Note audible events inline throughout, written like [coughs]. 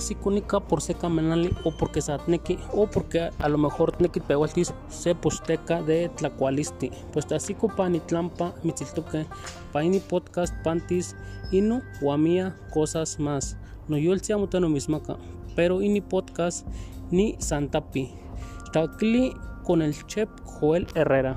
así cúnica por seca menali o porque satneki o porque a lo mejor tneki pehualtis se posteca de tlacualisti. Pues así copani tlampa mitziltoque paini podcast pantis inu guamia cosas más. No yo el no mismaca pero ini podcast ni santapi. Tacli con el chef Joel Herrera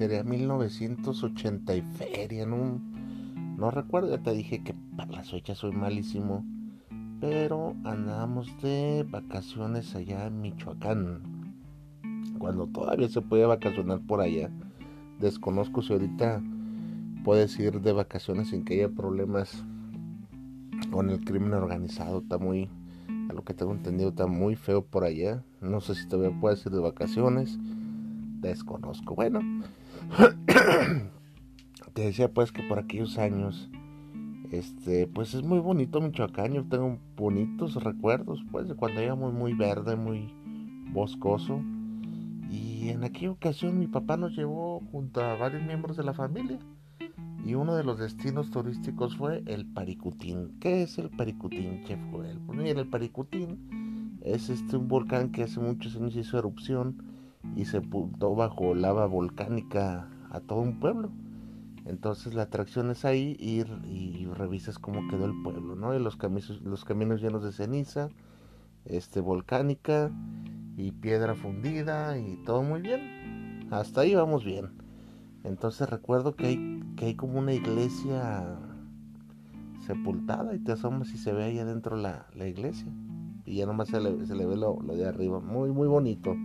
Sería 1980 y feria, no, no recuerdo, ya te dije que para las fechas soy malísimo, pero andábamos de vacaciones allá en Michoacán, cuando todavía se puede vacacionar por allá, desconozco si ahorita puedes ir de vacaciones sin que haya problemas con el crimen organizado, está muy, a lo que tengo entendido, está muy feo por allá, no sé si todavía puedes ir de vacaciones, desconozco, bueno, [coughs] te decía pues que por aquellos años, este, pues es muy bonito Michoacán, yo tengo bonitos recuerdos pues de cuando íbamos muy verde, muy boscoso. Y en aquella ocasión mi papá nos llevó junto a varios miembros de la familia. Y uno de los destinos turísticos fue el Paricutín. ¿Qué es el Paricutín, Chef Joel? Pues mira, el Paricutín es este un volcán que hace muchos años hizo erupción y se puntó bajo lava volcánica a todo un pueblo. Entonces la atracción es ahí ir y revisas cómo quedó el pueblo, ¿no? Y los caminos, los caminos llenos de ceniza, este volcánica y piedra fundida y todo muy bien. Hasta ahí vamos bien. Entonces recuerdo que hay, que hay como una iglesia sepultada y te asomas y se ve ahí adentro la, la iglesia. Y ya nomás se le, se le ve lo, lo de arriba. Muy, muy bonito.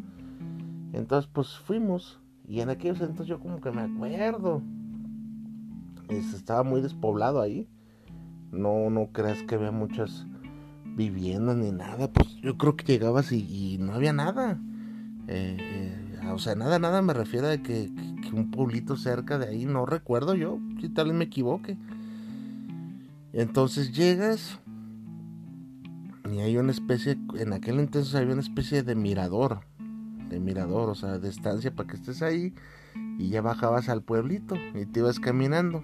Entonces, pues fuimos. Y en aquellos entonces yo como que me acuerdo. estaba muy despoblado ahí. No, no creas que había muchas viviendas ni nada. Pues yo creo que llegabas y, no había nada. Eh, eh, o sea, nada, nada me refiero a que, que, un pueblito cerca de ahí. No recuerdo yo. Si tal vez me equivoque. Entonces llegas. Y hay una especie, en aquel entonces había una especie de mirador de mirador, o sea, de estancia para que estés ahí y ya bajabas al pueblito y te ibas caminando.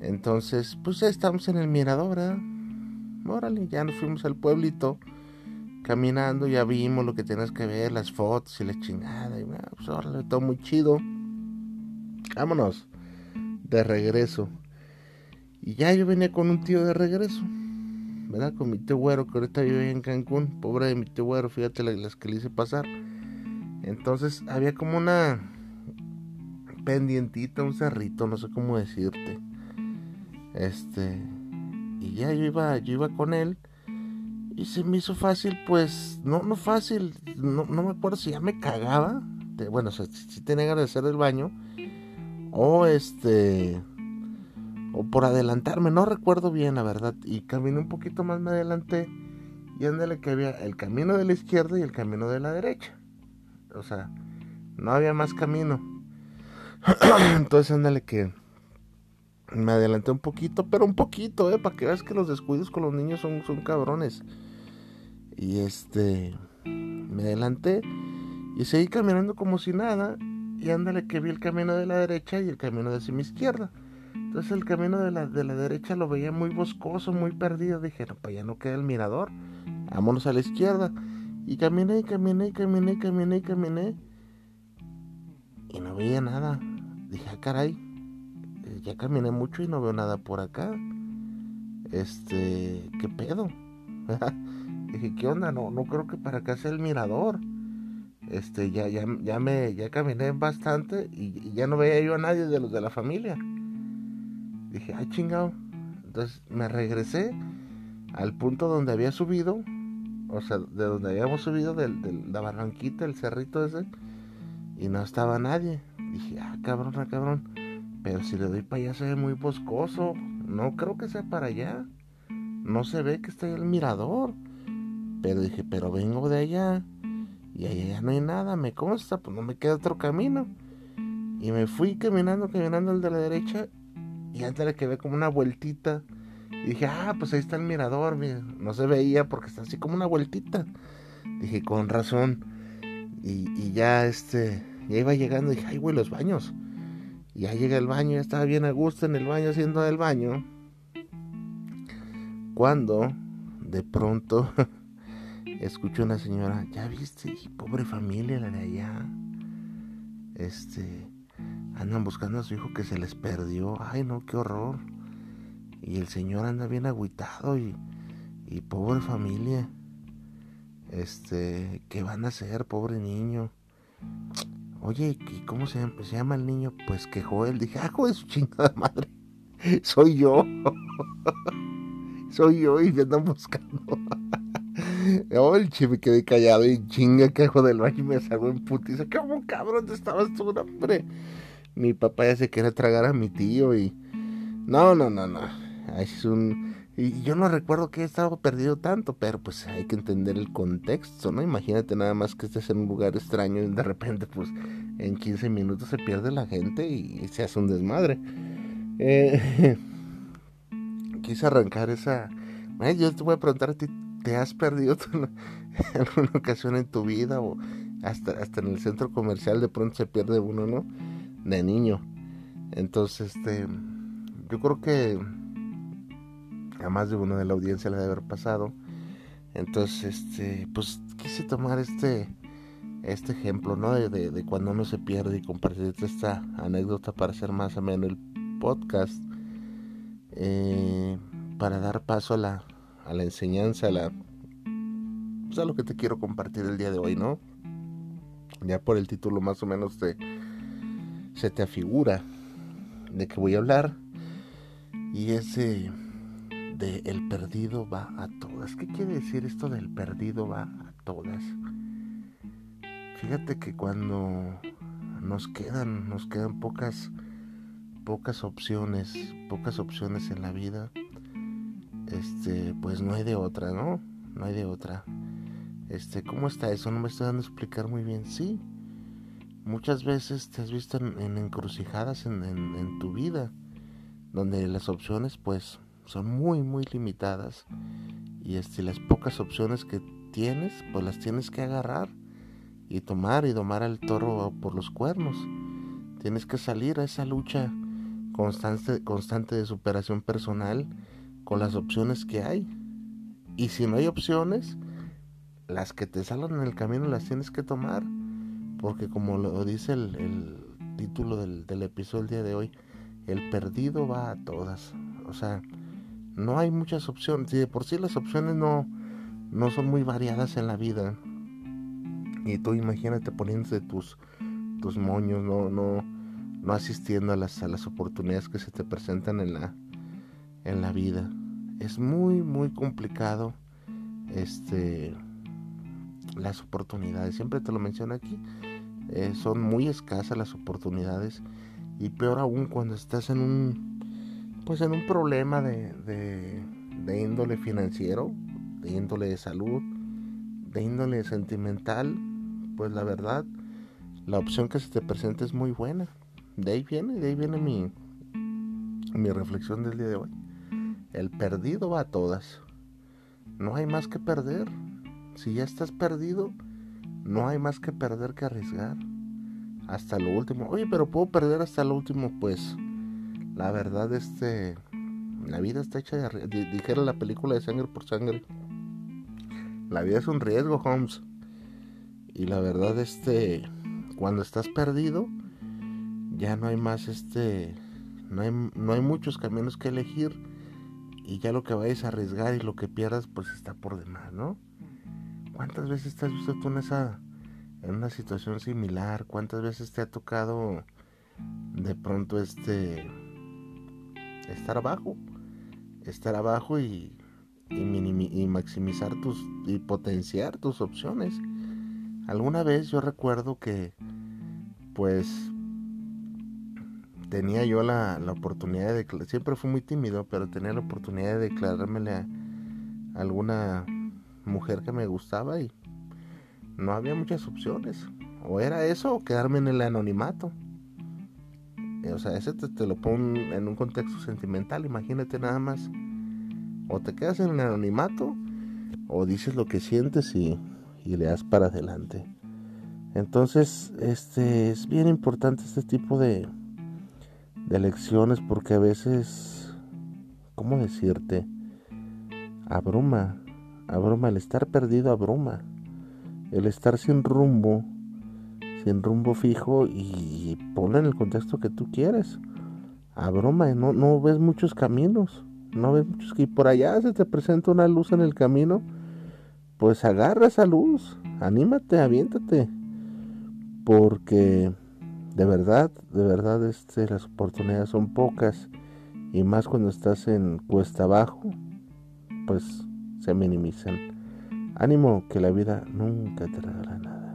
Entonces, pues ya estamos en el mirador, ¿eh? Órale, ya nos fuimos al pueblito caminando, ya vimos lo que tenías que ver, las fotos y la chingada, y pues órale, todo muy chido. Vámonos, de regreso. Y ya yo venía con un tío de regreso, ¿verdad? Con mi tío güero que ahorita vive en Cancún, pobre de mi tío güero, fíjate las que le hice pasar. Entonces había como una pendientita, un cerrito, no sé cómo decirte. Este, y ya yo iba, yo iba con él y se me hizo fácil, pues, no, no fácil, no, no me acuerdo si ya me cagaba, bueno, si, tenía ganas de hacer el baño, o este, o por adelantarme, no recuerdo bien, la verdad, y caminé un poquito más, me adelanté, y ándale que había el camino de la izquierda y el camino de la derecha o sea, no había más camino. [clears throat] Entonces, ándale que me adelanté un poquito, pero un poquito, eh, para que veas que los descuidos con los niños son, son cabrones. Y este, me adelanté y seguí caminando como si nada. Y ándale que vi el camino de la derecha y el camino de mi izquierda. Entonces el camino de la, de la derecha lo veía muy boscoso, muy perdido. Dije, no, para allá no queda el mirador. Vámonos a la izquierda. Y caminé, y caminé, y caminé, y caminé, y caminé. Y no veía nada. Dije, ah, caray, eh, ya caminé mucho y no veo nada por acá. Este, ¿qué pedo? [laughs] Dije, ¿qué onda? No, no creo que para acá sea el mirador. Este, ya, ya, ya me, ya caminé bastante y, ya no veía yo a nadie de los de la familia. Dije, ay chingado. Entonces me regresé al punto donde había subido o sea, de donde habíamos subido, de, la barranquita, el cerrito ese, y no estaba nadie. Dije, ah, cabrón, ah, cabrón. Pero si le doy para allá se ve muy boscoso. No creo que sea para allá. No se ve que está el mirador. Pero dije, pero vengo de allá. Y allá no hay nada, me consta, pues no me queda otro camino. Y me fui caminando, caminando el de la derecha. Y antes le quedé como una vueltita. Y dije, ah, pues ahí está el mirador. No se veía porque está así como una vueltita. Dije, con razón. Y, ya este, ya iba llegando. Y dije, ay, güey, los baños. Y ya llega el baño, ya estaba bien a gusto en el baño haciendo el baño. Cuando de pronto [laughs] escucho una señora, ya viste, pobre familia la de allá. Este, andan buscando a su hijo que se les perdió. Ay, no, qué horror. Y el señor anda bien agüitado y, y pobre familia. Este, ¿qué van a hacer, pobre niño? Oye, ¿y cómo se llama, el niño? Pues que Joel. Dije, ah, de su chingada madre. [laughs] Soy yo. [laughs] Soy yo y me andan buscando. [laughs] Oye, me quedé callado y chinga quejo del baño y me salgo en putiza. ¿Cómo cabrón te estabas tú, hombre? Mi papá ya se quiere tragar a mi tío y. No, no, no, no. Es un. Y yo no recuerdo que he estado perdido tanto, pero pues hay que entender el contexto, ¿no? Imagínate nada más que estés en un lugar extraño y de repente, pues en 15 minutos se pierde la gente y se hace un desmadre. Eh, [laughs] quise arrancar esa. yo te voy a preguntar a ti, ¿te has perdido [laughs] en alguna ocasión en tu vida o hasta, hasta en el centro comercial de pronto se pierde uno, ¿no? De niño. Entonces, este, yo creo que a más de uno de la audiencia le debe haber pasado. Entonces, este, pues quise tomar este, este ejemplo, ¿no? De, de, cuando uno se pierde y compartirte esta anécdota para hacer más o menos el podcast. Eh, para dar paso a la, a la enseñanza, a la, pues a lo que te quiero compartir el día de hoy, ¿no? Ya por el título más o menos te, se te afigura de que voy a hablar. Y ese de el perdido va a todas. ¿Qué quiere decir esto del perdido va a todas? Fíjate que cuando nos quedan, nos quedan pocas, pocas opciones, pocas opciones en la vida, este, pues no hay de otra, ¿no? No hay de otra. Este, ¿cómo está eso? No me estoy dando a explicar muy bien. Sí, muchas veces te has visto en, encrucijadas en, en, tu vida, donde las opciones, pues, son muy, muy limitadas. Y este, las pocas opciones que tienes, pues las tienes que agarrar y tomar y domar al toro por los cuernos. Tienes que salir a esa lucha constante, constante de superación personal con las opciones que hay. Y si no hay opciones, las que te salgan en el camino las tienes que tomar. Porque como lo dice el, título del, del episodio del día de hoy, el perdido va a todas. O sea, no hay muchas opciones. De por sí las opciones no, no son muy variadas en la vida. Y tú imagínate poniéndote tus, tus moños, no, no, no asistiendo a las, a las oportunidades que se te presentan en la, en la vida. Es muy, muy complicado este, las oportunidades. Siempre te lo menciono aquí. Eh, son muy escasas las oportunidades. Y peor aún cuando estás en un pues en un problema de, de, índole financiero, de índole de salud, de índole sentimental, pues la verdad, la opción que se te presenta es muy buena. De ahí viene, de ahí viene mi, mi reflexión del día de hoy. El perdido va a todas. No hay más que perder. Si ya estás perdido, no hay más que perder que arriesgar. Hasta lo último. Oye, pero puedo perder hasta lo último, pues la verdad, este. La vida está hecha de. Dijera la película de sangre por sangre. La vida es un riesgo, Holmes. Y la verdad, este. Cuando estás perdido, ya no hay más, este. No hay, no hay muchos caminos que elegir. Y ya lo que vayas a arriesgar y lo que pierdas, pues está por demás, ¿no? ¿Cuántas veces has visto tú en esa. en una situación similar? ¿Cuántas veces te ha tocado de pronto este estar abajo, estar abajo y, maximizar tus y potenciar tus opciones. Alguna vez yo recuerdo que pues tenía yo la, oportunidad de siempre fui muy tímido, pero tenía la oportunidad de declarármele a alguna mujer que me gustaba y no había muchas opciones. O era eso o quedarme en el anonimato. Eh, o sea, ese te, lo pongo en un contexto sentimental, imagínate nada más. O te quedas en el anonimato o dices lo que sientes y, y le das para adelante. Entonces, este es bien importante este tipo de, de lecciones porque a veces, ¿cómo decirte? Abruma, abruma, el estar perdido abruma, el estar sin rumbo, sin rumbo fijo y ponlo en el contexto que tú quieres. Abruma, no, no ves muchos caminos, no ves muchos que por allá se te presenta una luz en el camino, pues agarra esa luz, anímate, aviéntate, porque de verdad, de verdad, este, las oportunidades son pocas y más cuando estás en cuesta abajo, pues se minimizan. Ánimo que la vida nunca te regala nada.